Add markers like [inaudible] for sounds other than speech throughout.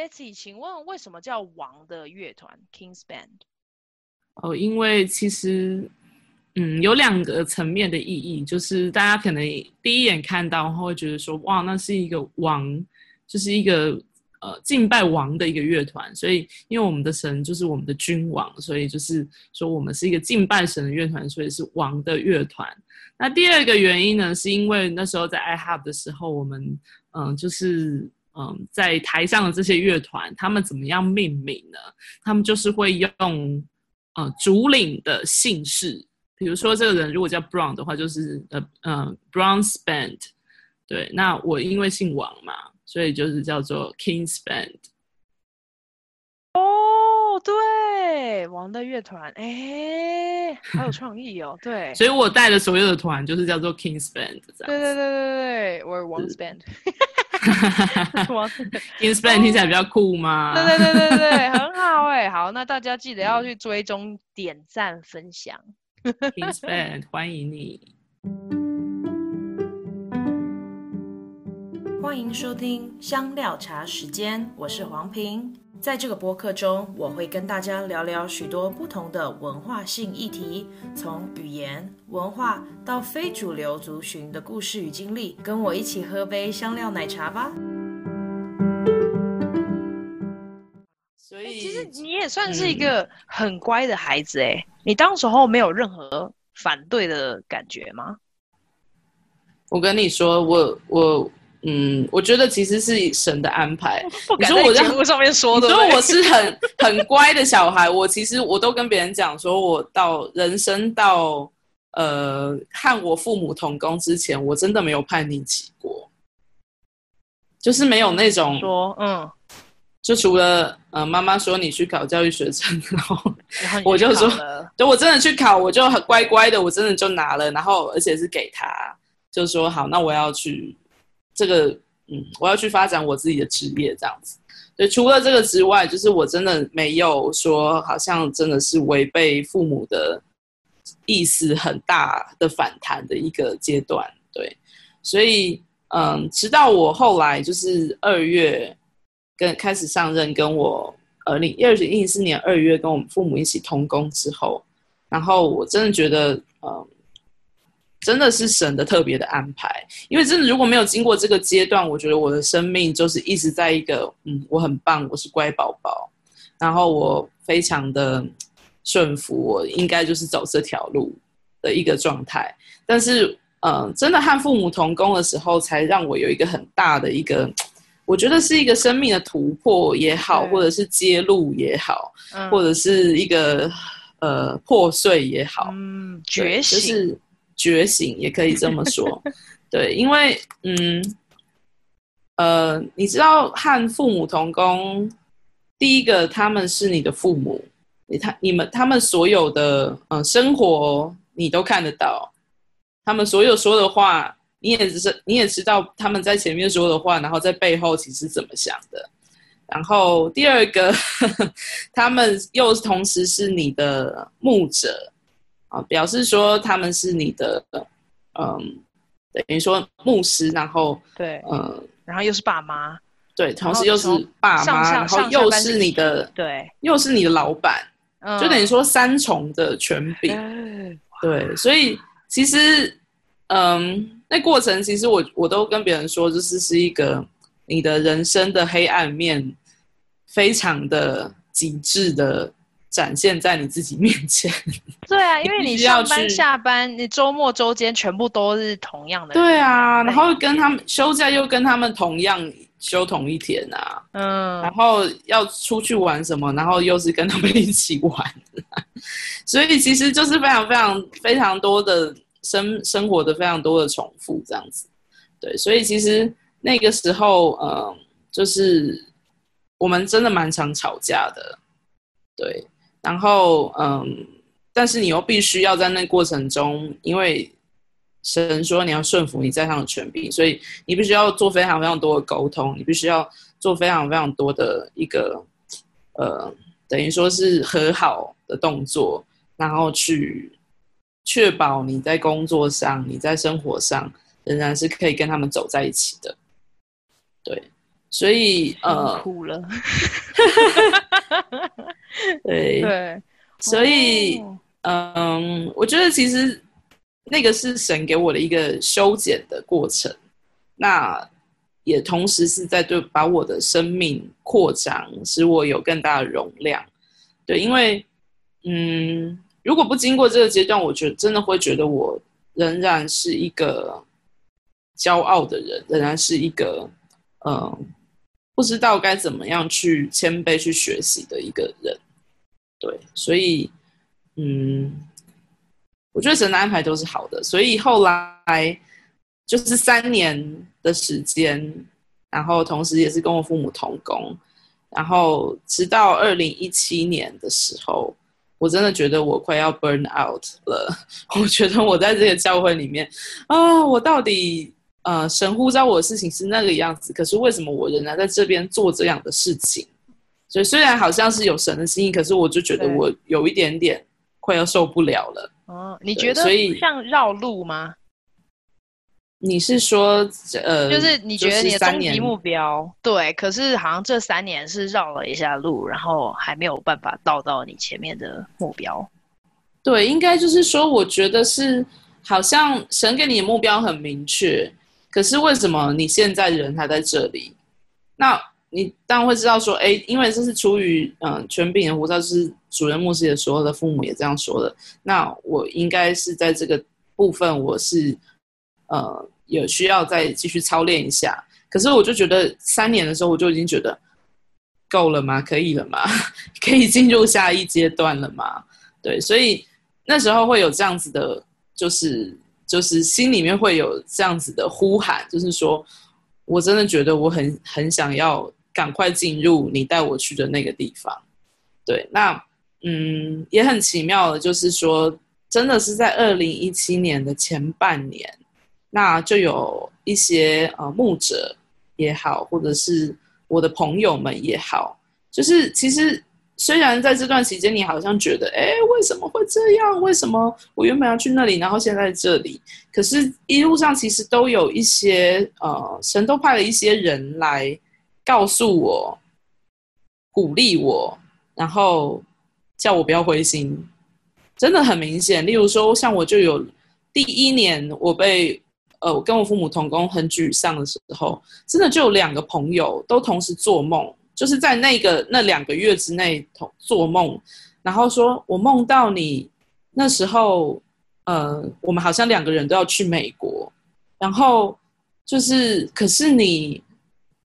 Betsy，请问为什么叫王的乐团 King's Band？哦，因为其实，嗯，有两个层面的意义，就是大家可能第一眼看到，然后会觉得说，哇，那是一个王，就是一个呃敬拜王的一个乐团。所以，因为我们的神就是我们的君王，所以就是说我们是一个敬拜神的乐团，所以是王的乐团。那第二个原因呢，是因为那时候在 iHub 的时候，我们嗯、就是。嗯，在台上的这些乐团，他们怎么样命名呢？他们就是会用，呃，主领的姓氏，比如说这个人如果叫 Brown 的话，就是呃呃 Brown's Band。对，那我因为姓王嘛，所以就是叫做 King's Band。哦，对，王的乐团，哎，好有创意哦。对，[laughs] 所以我带的所有的团就是叫做 King's Band。对对对对对，我是王 Band。[laughs] King's Band 听起来比较酷吗？对对对对对，很好哎、欸。好，那大家记得要去追踪、点赞、分享。Band 欢迎你，欢迎收听香料茶时间，我是黄平。在这个播客中，我会跟大家聊聊许多不同的文化性议题，从语言、文化到非主流族群的故事与经历。跟我一起喝杯香料奶茶吧。所以，其实你也算是一个很乖的孩子哎、嗯。你当时候没有任何反对的感觉吗？我跟你说，我我。嗯，我觉得其实是神的安排。[laughs] 你说我在节目上面说的，你说我是很 [laughs] 很乖的小孩，我其实我都跟别人讲说，我到人生到呃和我父母同工之前，我真的没有叛逆期过，就是没有那种说嗯，就除了呃妈妈说你去考教育学证，然后 [laughs] 我就说，就我真的去考，我就很乖乖的，我真的就拿了，然后而且是给他，就说好，那我要去。这个，嗯，我要去发展我自己的职业，这样子。对，除了这个之外，就是我真的没有说，好像真的是违背父母的意思很大的反弹的一个阶段。对，所以，嗯，直到我后来就是二月跟开始上任，跟我二零一二零一四年二月跟我们父母一起同工之后，然后我真的觉得，嗯。真的是神的特别的安排，因为真的如果没有经过这个阶段，我觉得我的生命就是一直在一个嗯，我很棒，我是乖宝宝，然后我非常的顺服，我应该就是走这条路的一个状态。但是，嗯、呃，真的和父母同工的时候，才让我有一个很大的一个，我觉得是一个生命的突破也好，或者是揭露也好，嗯、或者是一个呃破碎也好，嗯，觉醒。就是觉醒也可以这么说，[laughs] 对，因为嗯，呃，你知道和父母同工，第一个他们是你的父母，你他你们他们所有的嗯、呃、生活你都看得到，他们所有说的话你也只是你也知道他们在前面说的话，然后在背后其实怎么想的，然后第二个呵呵 [laughs] 他们又同时是你的牧者。啊，表示说他们是你的，嗯，等于说牧师，然后对，嗯，然后又是爸妈，对，同时又是爸妈，然后又是你的，对，又是你的老板，嗯，就等于说三重的权柄，嗯，对，所以其实，嗯，那过程其实我我都跟别人说，就是是一个你的人生的黑暗面，非常的极致的。展现在你自己面前。[laughs] 对啊，因为你上班下班，你周末周间全部都是同样的。对啊，然后跟他们休假又跟他们同样休同一天啊。嗯。然后要出去玩什么，然后又是跟他们一起玩。[laughs] 所以其实就是非常非常非常多的生生活的非常多的重复这样子。对，所以其实那个时候，嗯，就是我们真的蛮常吵架的。对。然后，嗯，但是你又必须要在那过程中，因为神说你要顺服你在上的权柄，所以你必须要做非常非常多的沟通，你必须要做非常非常多的一个，呃，等于说是和好的动作，然后去确保你在工作上、你在生活上仍然是可以跟他们走在一起的。对，所以呃，哭了。[laughs] 对 [laughs] 对，所以、哦、嗯，我觉得其实那个是神给我的一个修剪的过程，那也同时是在对把我的生命扩张，使我有更大的容量。对，因为嗯，如果不经过这个阶段，我觉得真的会觉得我仍然是一个骄傲的人，仍然是一个嗯。不知道该怎么样去谦卑去学习的一个人，对，所以，嗯，我觉得神的安排都是好的，所以后来就是三年的时间，然后同时也是跟我父母同工，然后直到二零一七年的时候，我真的觉得我快要 burn out 了，我觉得我在这个教会里面啊，我到底。呃，神呼召我的事情是那个样子，可是为什么我仍然在这边做这样的事情？所以虽然好像是有神的心意，可是我就觉得我有一点点快要受不了了。哦，你觉得所以像绕路吗？你是说呃，就是你觉得你的终极目标对，可是好像这三年是绕了一下路，然后还没有办法到到你前面的目标。对，应该就是说，我觉得是好像神给你的目标很明确。可是为什么你现在人还在这里？那你当然会知道说，哎，因为这是出于嗯权柄的呼召，是主任牧师也说的，父母也这样说的。那我应该是在这个部分，我是呃有需要再继续操练一下。可是我就觉得三年的时候，我就已经觉得够了吗？可以了吗？[laughs] 可以进入下一阶段了吗？对，所以那时候会有这样子的，就是。就是心里面会有这样子的呼喊，就是说，我真的觉得我很很想要赶快进入你带我去的那个地方。对，那嗯，也很奇妙的，就是说，真的是在二零一七年的前半年，那就有一些呃牧者也好，或者是我的朋友们也好，就是其实。虽然在这段期间，你好像觉得，哎，为什么会这样？为什么我原本要去那里，然后现在在这里？可是，一路上其实都有一些，呃，神都派了一些人来告诉我、鼓励我，然后叫我不要灰心。真的很明显，例如说，像我就有第一年，我被，呃，我跟我父母同工很沮丧的时候，真的就有两个朋友都同时做梦。就是在那个那两个月之内同做梦，然后说我梦到你那时候，呃，我们好像两个人都要去美国，然后就是可是你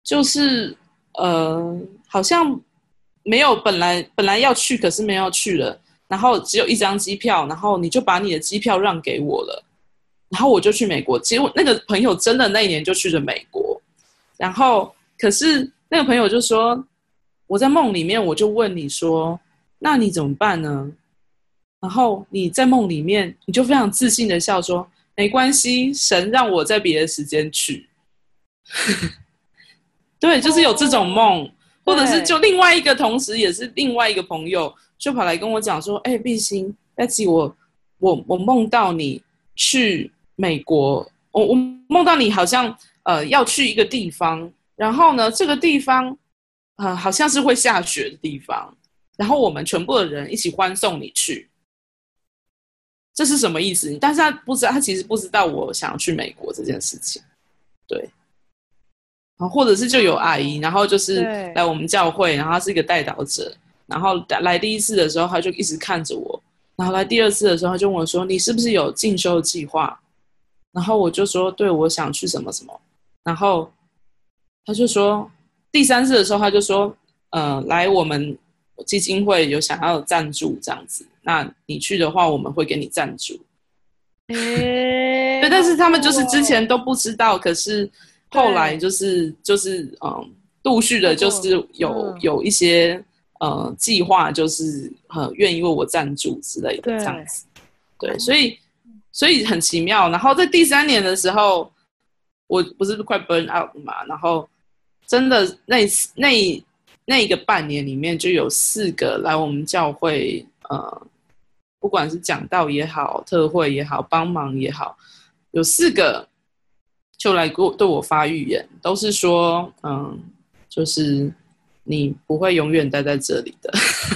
就是呃，好像没有本来本来要去，可是没有去了，然后只有一张机票，然后你就把你的机票让给我了，然后我就去美国。结果那个朋友真的那一年就去了美国，然后可是。那个朋友就说：“我在梦里面，我就问你说，那你怎么办呢？”然后你在梦里面，你就非常自信的笑说：“没关系，神让我在别的时间去。[laughs] ”对，就是有这种梦，或者是就另外一个，同时也是另外一个朋友，就跑来跟我讲说：“哎，碧心，Betsy，我我我梦到你去美国，我我梦到你好像呃要去一个地方。”然后呢，这个地方，啊、呃，好像是会下雪的地方。然后我们全部的人一起欢送你去，这是什么意思？但是他不知道，他其实不知道我想要去美国这件事情。对，或者是就有阿姨，然后就是来我们教会，然后他是一个带导者，然后来第一次的时候，他就一直看着我，然后来第二次的时候，他就问我说：“你是不是有进修的计划？”然后我就说：“对，我想去什么什么。”然后。他就说，第三次的时候，他就说，呃，来我们基金会有想要赞助这样子，那你去的话，我们会给你赞助。欸、对，但是他们就是之前都不知道，可是后来就是就是嗯，陆续的，就是有有一些呃计划，就是呃愿意为我赞助之类的这样子。对，对，所以所以很奇妙。然后在第三年的时候，我不是快 burn out 嘛，然后。真的，那那那个半年里面，就有四个来我们教会，呃，不管是讲道也好，特会也好，帮忙也好，有四个就来给我对我发预言，都是说，嗯，就是你不会永远待在这里的，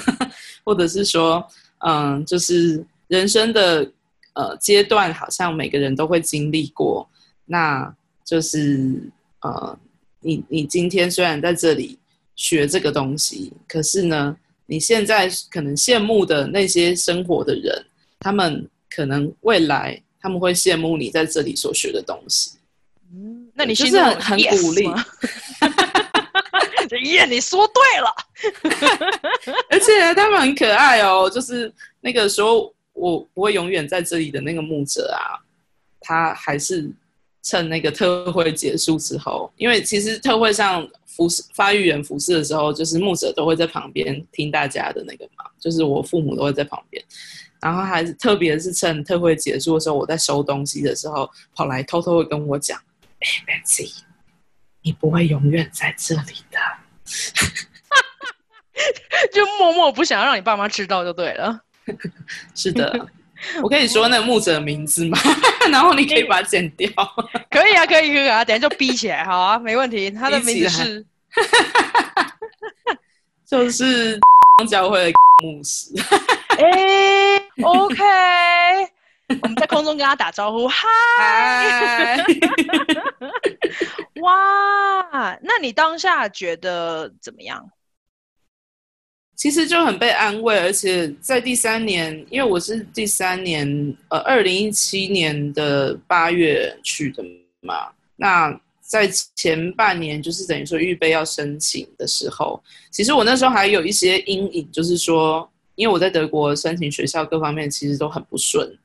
[laughs] 或者是说，嗯，就是人生的呃阶段，好像每个人都会经历过。那就是呃，你你今天虽然在这里学这个东西，可是呢，你现在可能羡慕的那些生活的人，他们可能未来他们会羡慕你在这里所学的东西。嗯，那你就是很很鼓励。耶，[laughs] 你说对了，[laughs] 而且他们很可爱哦。就是那个时候，我不会永远在这里的那个牧者啊，他还是趁那个特会结束之后，因为其实特会上服侍发育员服侍的时候，就是牧者都会在旁边听大家的那个嘛，就是我父母都会在旁边，然后还是特别是趁特会结束的时候，我在收东西的时候，跑来偷偷的跟我讲：“哎，Betsy，你不会永远在这里的。[laughs] ”就默默不想要让你爸妈知道就对了。[laughs] 是的，[laughs] 我可以说那个牧者的名字吗？然后你可以把它剪掉。可以啊，可以，可以啊，等下就逼起来，好啊，没问题。他的名字是，就是教会的牧师。哎，OK，[laughs] 我们在空中跟他打招呼，[laughs] 嗨。[laughs] 哇，那你当下觉得怎么样？其实就很被安慰，而且在第三年，因为我是第三年，呃，二零一七年的八月去的嘛。那在前半年，就是等于说预备要申请的时候，其实我那时候还有一些阴影，就是说，因为我在德国申请学校各方面其实都很不顺，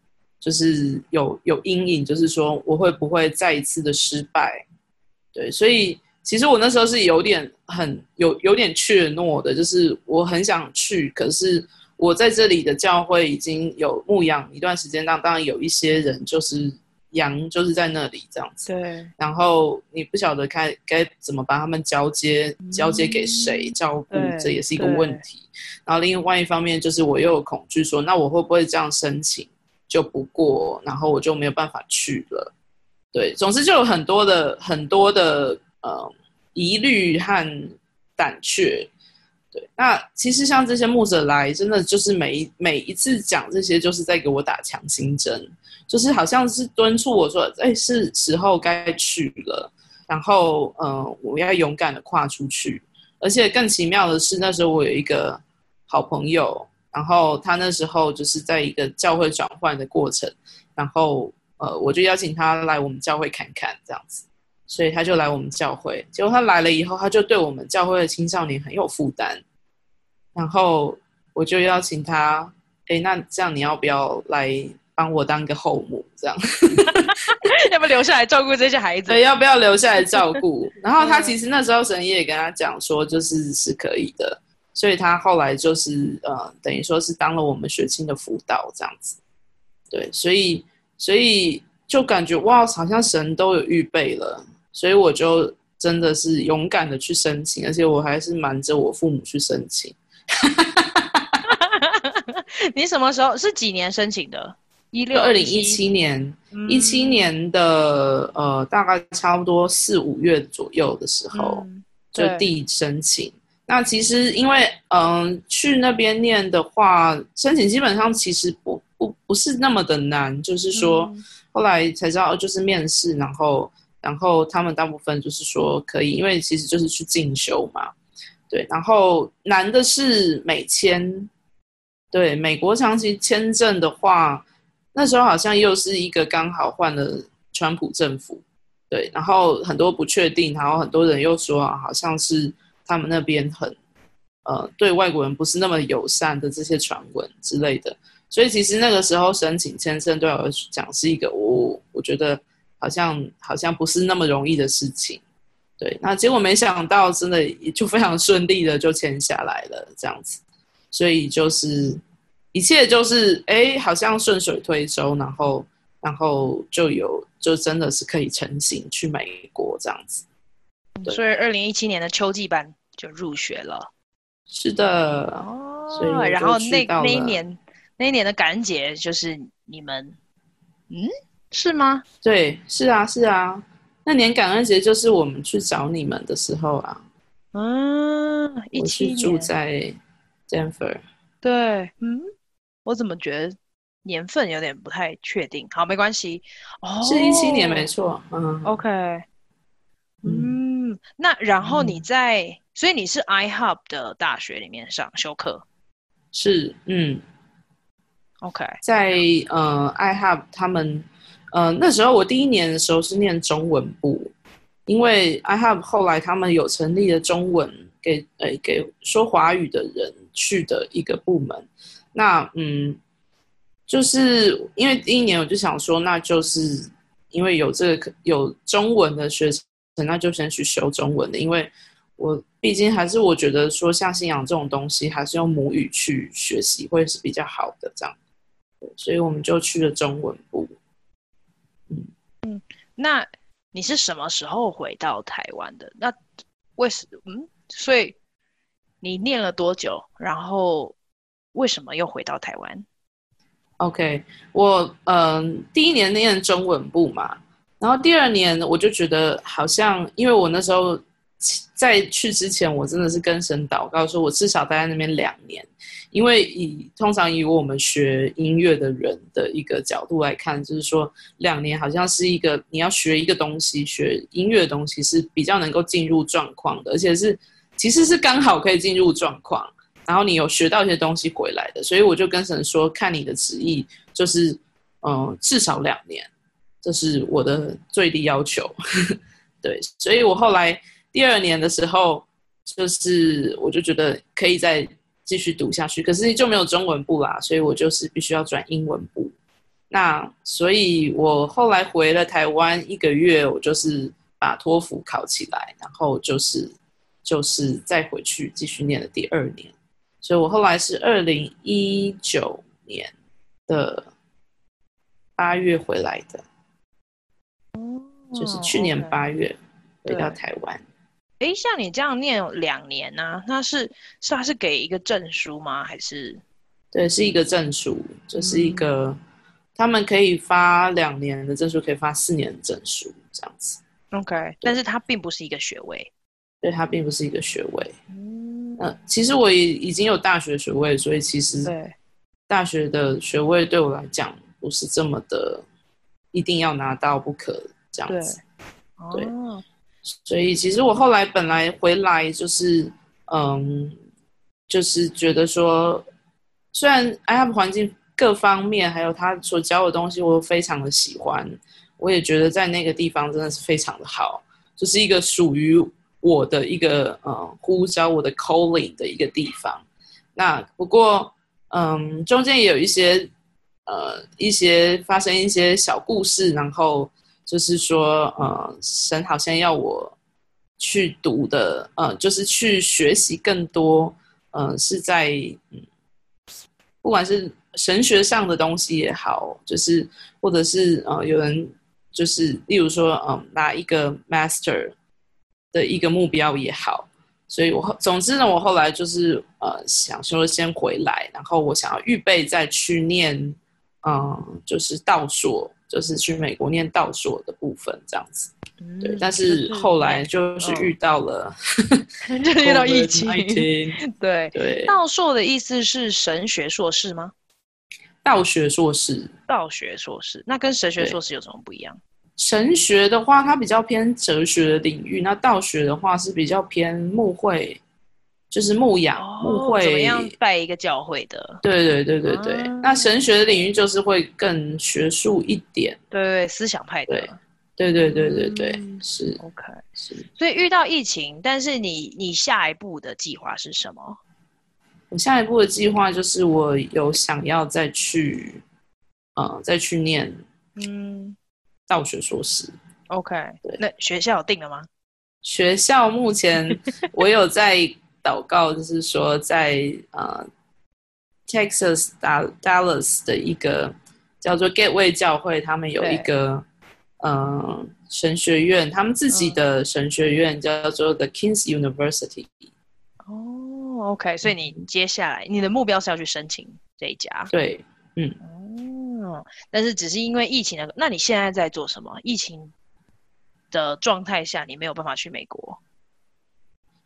就是有有阴影，就是说我会不会再一次的失败。对，所以其实我那时候是有点很有有点怯懦的，就是我很想去，可是我在这里的教会已经有牧养一段时间，当当然有一些人就是羊就是在那里这样子，对。然后你不晓得该该怎么把他们交接交接给谁照顾，嗯，这也是一个问题。然后另外一方面就是我又有恐惧说，那我会不会这样申请就不过，然后我就没有办法去了。对，总之就有很多的很多的呃疑虑和胆怯。对，那其实像这些牧者来，真的就是每一每一次讲这些，就是在给我打强心针，就是好像是敦促我说，哎，是时候该去了。然后，嗯、我要勇敢的跨出去。而且更奇妙的是，那时候我有一个好朋友，然后他那时候就是在一个教会转换的过程，然后。呃，我就邀请他来我们教会看看，这样子，所以他就来我们教会。结果他来了以后，他就对我们教会的青少年很有负担。然后我就邀请他，哎，那这样你要不要来帮我当个后母？这样，[laughs] 要不要留下来照顾这些孩子？对，要不要留下来照顾？然后他其实那时候神爷爷跟他讲说，就是是可以的。所以他后来就是呃，等于说是当了我们学青的辅导这样子。对，所以。所以就感觉哇，好像神都有预备了，所以我就真的是勇敢的去申请，而且我还是瞒着我父母去申请。[laughs] 你什么时候是几年申请的？一六二零一七年，一七年的呃，大概差不多四五月左右的时候，嗯、就递申请。那其实因为嗯、呃，去那边念的话，申请基本上其实不。不不是那么的难，就是说，后来才知道，就是面试，然后，然后他们大部分就是说可以，因为其实就是去进修嘛，对。然后难的是美签，对，美国长期签证的话，那时候好像又是一个刚好换了川普政府，对，然后很多不确定，然后很多人又说啊，好像是他们那边很，呃，对外国人不是那么友善的这些传闻之类的。所以其实那个时候申请签证对我来讲是一个我我觉得好像好像不是那么容易的事情，对。那结果没想到真的也就非常顺利的就签下来了这样子，所以就是一切就是哎好像顺水推舟，然后然后就有就真的是可以成行去美国这样子。所以二零一七年的秋季班就入学了。是的，哦，然后那那一年。那一年的感恩节就是你们，嗯，是吗？对，是啊，是啊。那年感恩节就是我们去找你们的时候啊。嗯，一起住在 Denver。对，嗯，我怎么觉得年份有点不太确定？好，没关系。哦，是一七年，没错。嗯，OK。嗯，那然后你在，嗯、所以你是 iHub 的大学里面上修课？是，嗯。OK，在呃 iHub 他们，呃那时候我第一年的时候是念中文部，因为 iHub 后来他们有成立了中文给呃给说华语的人去的一个部门，那嗯，就是因为第一年我就想说，那就是因为有这个有中文的学生。那就先去修中文的，因为我毕竟还是我觉得说像信仰这种东西，还是用母语去学习会是比较好的这样，所以我们就去了中文部。嗯嗯，那你是什么时候回到台湾的？那为什嗯？所以你念了多久？然后为什么又回到台湾？OK，我嗯、呃，第一年念中文部嘛。然后第二年我就觉得好像，因为我那时候在去之前，我真的是跟神祷告说，我至少待在那边两年，因为以通常以我们学音乐的人的一个角度来看，就是说两年好像是一个你要学一个东西，学音乐的东西是比较能够进入状况的，而且是其实是刚好可以进入状况，然后你有学到一些东西回来的，所以我就跟神说，看你的旨意，就是嗯、至少两年。这是我的最低要求，[laughs] 对，所以我后来第二年的时候，就是我就觉得可以再继续读下去，可是就没有中文部啦，所以我就是必须要转英文部。那所以我后来回了台湾一个月，我就是把托福考起来，然后就是就是再回去继续念了第二年，所以我后来是二零一九年的八月回来的。就是去年八月回到台湾。哎、okay，像你这样念两年呢、啊？那是是他是给一个证书吗？还是？对，是一个证书，就是一个、嗯、他们可以发两年的证书，可以发四年的证书，这样子。OK，但是它并不是一个学位。对，它并不是一个学位。嗯，呃、其实我已已经有大学学位，所以其实对大学的学位对我来讲不是这么的一定要拿到不可。这样子对，对，所以其实我后来本来回来就是，嗯，就是觉得说，虽然 iHub 环境各方面还有他所教的东西，我都非常的喜欢，我也觉得在那个地方真的是非常的好，就是一个属于我的一个嗯呼召我的 calling 的一个地方。那不过，嗯，中间也有一些呃一些发生一些小故事，然后。就是说，呃，神好像要我去读的，呃，就是去学习更多，呃，是在，嗯，不管是神学上的东西也好，就是或者是呃，有人就是，例如说，嗯、呃，拿一个 master 的一个目标也好，所以我总之呢，我后来就是呃，想说先回来，然后我想要预备再去念，嗯、就是道硕。就是去美国念道硕的部分这样子，嗯、对，但是后来就是遇到了，嗯、就遇到疫情，[laughs] 对对。道硕的意思是神学硕士吗？道学硕士，道学硕士，那跟神学硕士有什么不一样？神学的话，它比较偏哲学的领域；那道学的话是比较偏牧会。就是牧养、哦、牧会，怎么样拜一个教会的？对对对对对。啊、那神学的领域就是会更学术一点，对对，思想派的。对对对对对对，嗯、是 OK 是。所以遇到疫情，但是你你下一步的计划是什么？我下一步的计划就是我有想要再去，呃，再去念嗯道学硕士。OK，对。那学校有定了吗？学校目前 [laughs] 我有在。祷告就是说在，呃，Texas Dallas 的一个叫做 Gateway 教会，他们有一个嗯、呃、神学院，他们自己的神学院叫做 The King's University。哦，OK，所以你接下来你的目标是要去申请这一家？对，嗯，哦，但是只是因为疫情的，那你现在在做什么？疫情的状态下，你没有办法去美国。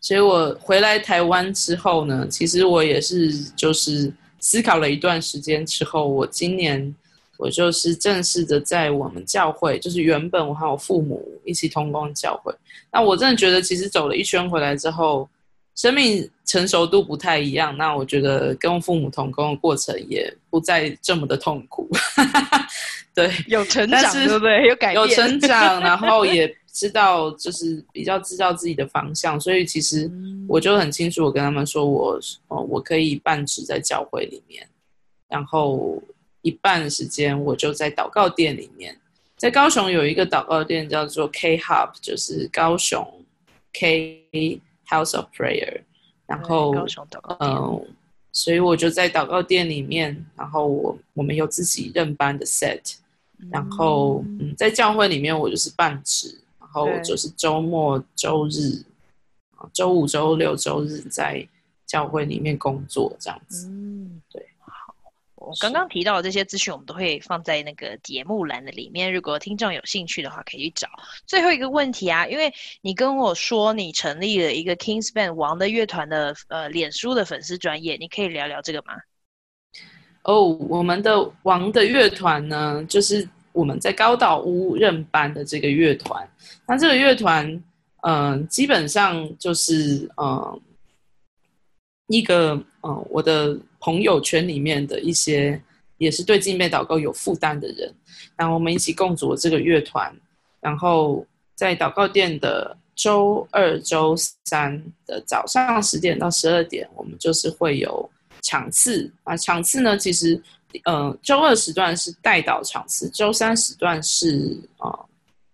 所以我回来台湾之后呢，其实我也是就是思考了一段时间之后，我今年我就是正式的在我们教会，就是原本我和我父母一起同工教会。那我真的觉得，其实走了一圈回来之后，生命成熟度不太一样。那我觉得跟父母同工的过程也不再这么的痛苦。[laughs] 对，有成长，对不对？有改变，有成长，然后也。知道就是比较知道自己的方向，所以其实我就很清楚，我跟他们说我，我哦，我可以半职在教会里面，然后一半的时间我就在祷告店里面。在高雄有一个祷告店叫做 K Hub，就是高雄 K House of Prayer，然后高雄祷告殿，嗯，所以我就在祷告店里面，然后我我们有自己认班的 set，然后嗯，在教会里面我就是半职。就是周末、周日，周五、周六、周日在教会里面工作这样子。嗯，对。好，我刚刚提到的这些资讯，我们都会放在那个节目栏的里面。如果听众有兴趣的话，可以去找。最后一个问题啊，因为你跟我说你成立了一个 King's Band 王的乐团的呃脸书的粉丝专业，你可以聊聊这个吗？哦，我们的王的乐团呢，就是。我们在高岛屋任班的这个乐团，那这个乐团，嗯、基本上就是嗯、一个嗯、我的朋友圈里面的一些，也是对敬拜祷告有负担的人，然后我们一起共组了这个乐团，然后在祷告店的周二、周三的早上十点到十二点，我们就是会有场次啊，场次呢，其实。呃，周二时段是代祷场次，周三时段是呃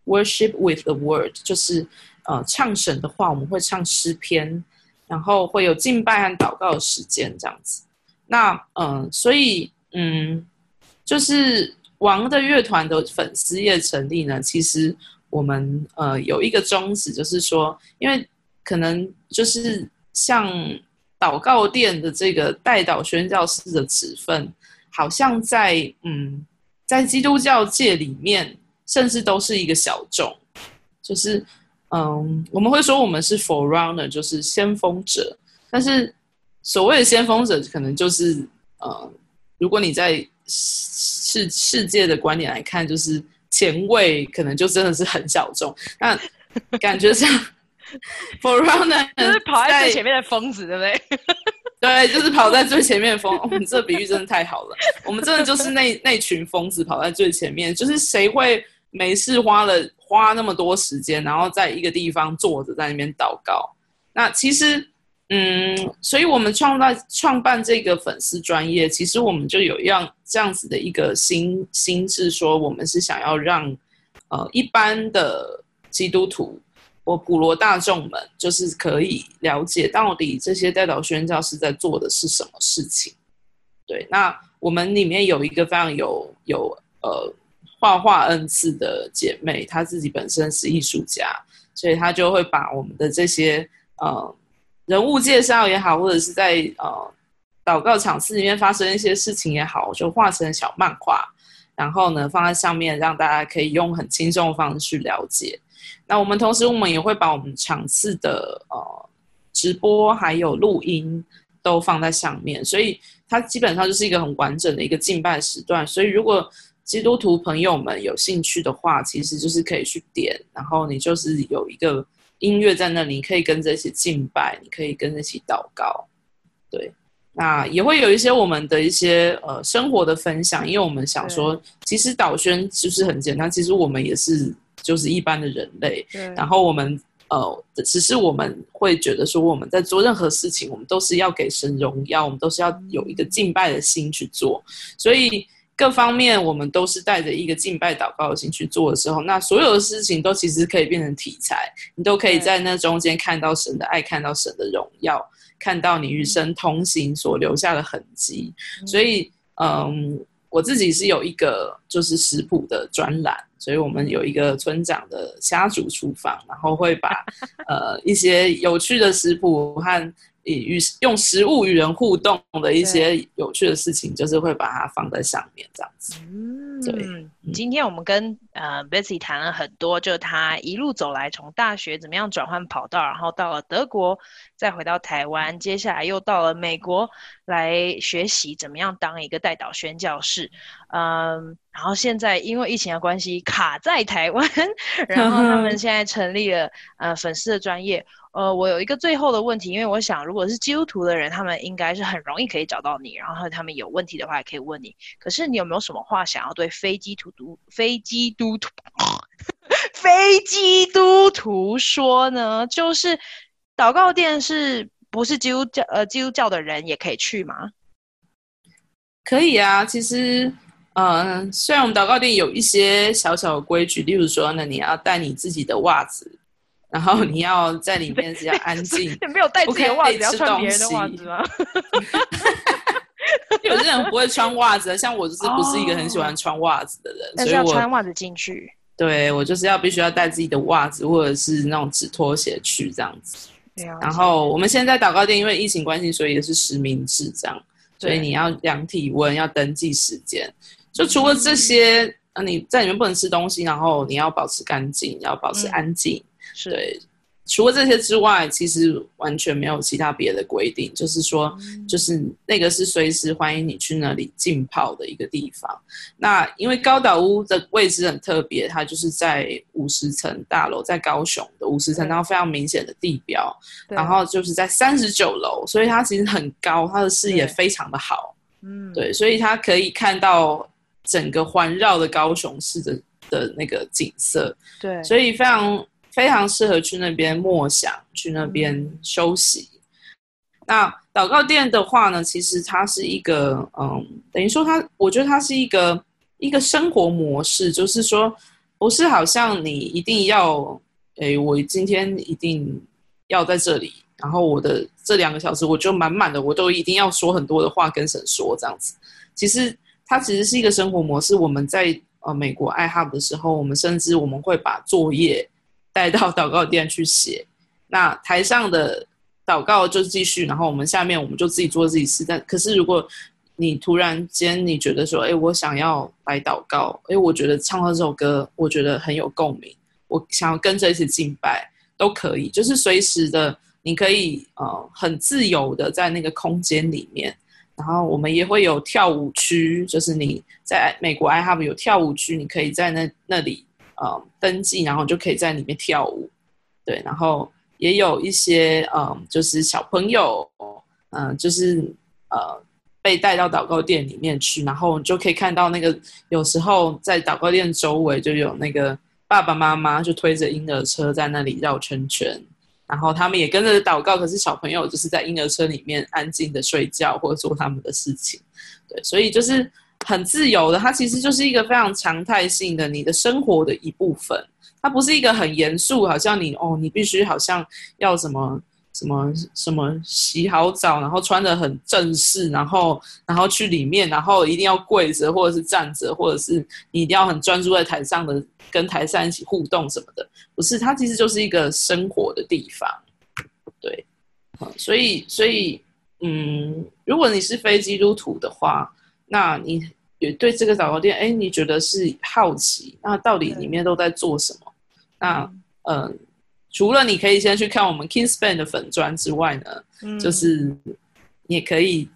，worship with the word，就是呃唱神的话，我们会唱诗篇，然后会有敬拜和祷告的时间这样子。那嗯、呃，所以嗯，就是王的乐团的粉丝业成立呢，其实我们呃有一个宗旨，就是说，因为可能就是像祷告殿的这个代祷宣教士的职分。好像在嗯，在基督教界里面，甚至都是一个小众，就是嗯，我们会说我们是 forerunner，就是先锋者。但是所谓的先锋者，可能就是呃，如果你在世世界的观点来看，就是前卫，可能就真的是很小众。那感觉像 [laughs] forerunner，[laughs] 就是跑在最前面的疯子，对不对？[laughs] 对，就是跑在最前面的疯，我们这个比喻真的太好了。我们真的就是那那群疯子跑在最前面，就是谁会没事花了花那么多时间，然后在一个地方坐着在那边祷告？那其实，嗯，所以我们创办创办这个粉丝专业，其实我们就有样这样子的一个心心智，说我们是想要让呃一般的基督徒。我普罗大众们就是可以了解到底这些代祷宣教士在做的是什么事情。对，那我们里面有一个非常有有呃画画恩赐的姐妹，她自己本身是艺术家，所以她就会把我们的这些呃人物介绍也好，或者是在呃祷告场次里面发生一些事情也好，就画成小漫画，然后呢放在上面，让大家可以用很轻松的方式去了解。那我们同时，我们也会把我们场次的呃直播还有录音都放在上面，所以它基本上就是一个很完整的一个敬拜时段。所以如果基督徒朋友们有兴趣的话，其实就是可以去点，然后你就是有一个音乐在那里，你可以跟着一起敬拜，你可以跟着一起祷告。对，那也会有一些我们的一些呃生活的分享，因为我们想说，其实导宣就是很简单，其实我们也是。就是一般的人类，然后我们呃，只是我们会觉得说，我们在做任何事情，我们都是要给神荣耀，我们都是要有一个敬拜的心去做。所以各方面我们都是带着一个敬拜祷告的心去做的时候，那所有的事情都其实可以变成题材，你都可以在那中间看到神的爱，看到神的荣耀，看到你与神同行所留下的痕迹。所以，嗯。我自己是有一个就是食谱的专栏，所以我们有一个村长的家族厨房，然后会把 [laughs] 呃一些有趣的食谱和与用食物与人互动的一些有趣的事情，就是会把它放在上面这样子。嗯，对，今天我们跟呃 Betsy 谈了很多，就他一路走来，从大学怎么样转换跑道，然后到了德国，再回到台湾，接下来又到了美国来学习怎么样当一个代导宣教士。嗯，然后现在因为疫情的关系卡在台湾，[laughs] 然后他们 [laughs] 现在成立了呃粉丝的专业。呃，我有一个最后的问题，因为我想，如果是基督徒的人，他们应该是很容易可以找到你，然后他们有问题的话也可以问你。可是你有没有什么话想要对非基督徒、非基督徒、[laughs] 非基督徒说呢？就是祷告殿是不是基督教呃基督教的人也可以去吗？可以啊，其实，嗯、呃，虽然我们祷告殿有一些小小的规矩，例如说呢，你要带你自己的袜子。然后你要在里面是要安静，[laughs] 没有带自己的袜子，要穿别人的袜子吗？[laughs] 有些人不会穿袜子，像我就是不是一个很喜欢穿袜子的人，但是要穿袜子进去。对，我就是要必须要带自己的袜子或者是那种纸拖鞋去这样子。然后我们现在祷告殿因为疫情关系，所以也是实名制这样，所以你要量体温，要登记时间。就除了这些，你在里面不能吃东西，然后你要保持干净，要保持安静。对，除了这些之外，其实完全没有其他别的规定。就是说，嗯、就是那个是随时欢迎你去那里浸泡的一个地方。那因为高岛屋的位置很特别，它就是在五十层大楼，在高雄的五十层，然后非常明显的地标，然后就是在三十九楼，所以它其实很高，它的视野非常的好。嗯，对，所以它可以看到整个环绕的高雄市的的那个景色。对，所以非常。非常适合去那边默想，去那边休息。那祷告殿的话呢，其实它是一个，嗯，等于说它，我觉得它是一个一个生活模式，就是说，不是好像你一定要，诶，我今天一定要在这里，然后我的这两个小时我就满满的，我都一定要说很多的话跟神说这样子。其实它其实是一个生活模式。我们在呃美国爱 hub 的时候，我们甚至我们会把作业。带到祷告殿去写，那台上的祷告就继续，然后我们下面我们就自己做自己事。但可是如果你突然间你觉得说，哎，我想要来祷告，哎，我觉得唱到这首歌，我觉得很有共鸣，我想要跟着一起敬拜，都可以，就是随时的，你可以呃很自由的在那个空间里面。然后我们也会有跳舞区，就是你在美国 i h a v e 有跳舞区，你可以在那那里。呃，登记，然后就可以在里面跳舞，对，然后也有一些呃，就是小朋友，嗯、就是呃，被带到祷告殿里面去，然后就可以看到那个有时候在祷告殿周围就有那个爸爸妈妈就推着婴儿车在那里绕圈圈，然后他们也跟着祷告，可是小朋友就是在婴儿车里面安静的睡觉或者做他们的事情，对，所以就是。很自由的，它其实就是一个非常常态性的你的生活的一部分。它不是一个很严肃，好像你哦，你必须好像要什么什么什么洗好澡，然后穿的很正式，然后然后去里面，然后一定要跪着或者是站着，或者是你一定要很专注在台上的跟台上一起互动什么的。不是，它其实就是一个生活的地方。对，所以所以嗯，如果你是非基督徒的话。那你也对这个祷告店，哎，你觉得是好奇？那到底里面都在做什么？那嗯、呃，除了你可以先去看我们 Kingspan 的粉砖之外呢，嗯、就是你也可以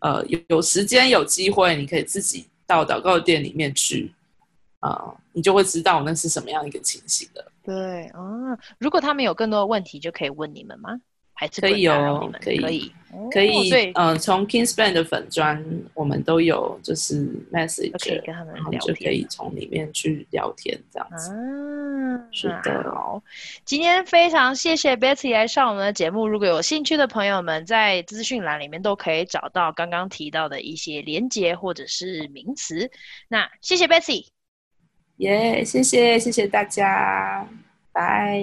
呃有有时间有机会，你可以自己到祷告店里面去啊、呃，你就会知道那是什么样一个情形的。对啊、哦，如果他们有更多的问题，就可以问你们吗？还可以哦，可以，可以，可以。嗯，从 Kingspan 的粉砖，我们都有就是 message，可以跟他们聊天，就可以从里面去聊天这样子。嗯，是的。好，今天非常谢谢 Betty 来上我们的节目。如果有兴趣的朋友们，在资讯栏里面都可以找到刚刚提到的一些连结或者是名词。那谢谢 Betty，耶，谢谢，谢谢大家，拜。